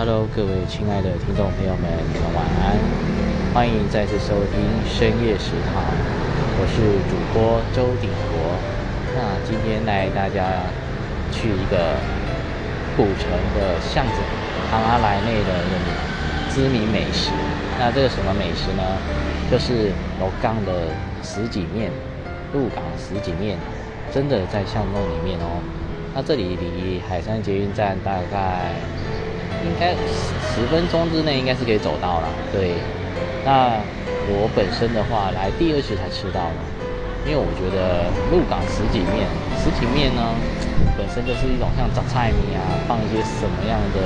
Hello，各位亲爱的听众朋友们，你们晚安，欢迎再次收听深夜食堂，我是主播周鼎国。那今天带大家去一个古城的巷子，唐阿莱内的那知名美食。那这个什么美食呢？就是罗岗的石井面，鹿港石井面，真的在巷弄里面哦。那这里离海山捷运站大概应该十分钟之内应该是可以走到了。对，那我本身的话来第二次才吃到的，因为我觉得鹿港石井面，石井面呢本身就是一种像杂菜米啊，放一些什么样的，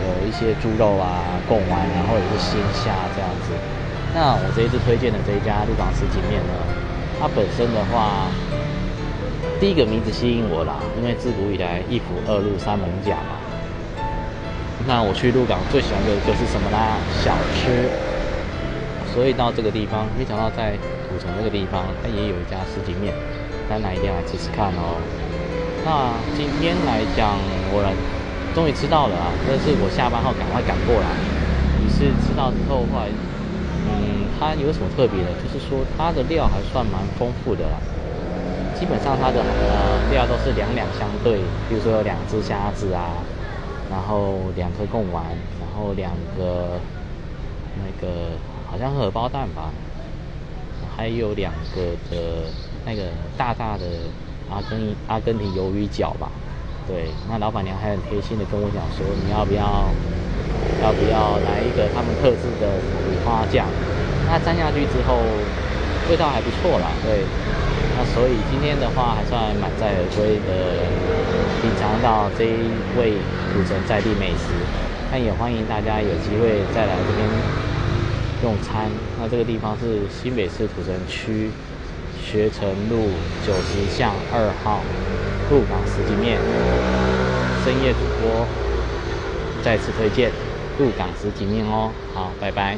有一些猪肉啊、贡丸啊，或者是鲜虾这样子。那我这一次推荐的这一家鹿港石井面呢，它本身的话。第一个名字吸引我啦，因为自古以来一府二鹿三艋甲嘛。那我去鹿港最喜欢的就是什么啦？小吃。所以到这个地方，没想到在古城这个地方，它也有一家石井面，大家一定要来吃吃看哦。那今天来讲，我终于吃到了啊！但是我下班后赶快赶过来。于是吃到之后的话，嗯，它有什么特别的？就是说它的料还算蛮丰富的啦。基本上它的料都是两两相对，比如说有两只虾子啊，然后两颗贡丸，然后两个那个好像荷包蛋吧，还有两个的那个大大的阿根阿根廷鱿鱼饺吧。对，那老板娘还很贴心的跟我讲说，你要不要要不要来一个他们特制的五花酱？那蘸下去之后，味道还不错啦，对。那所以今天的话还算满载而归的品尝到这一位古城在地美食，那也欢迎大家有机会再来这边用餐。那这个地方是新北市土城区学城路九十巷二号鹿港石井面，深夜主播再次推荐鹿港石井面哦。好，拜拜。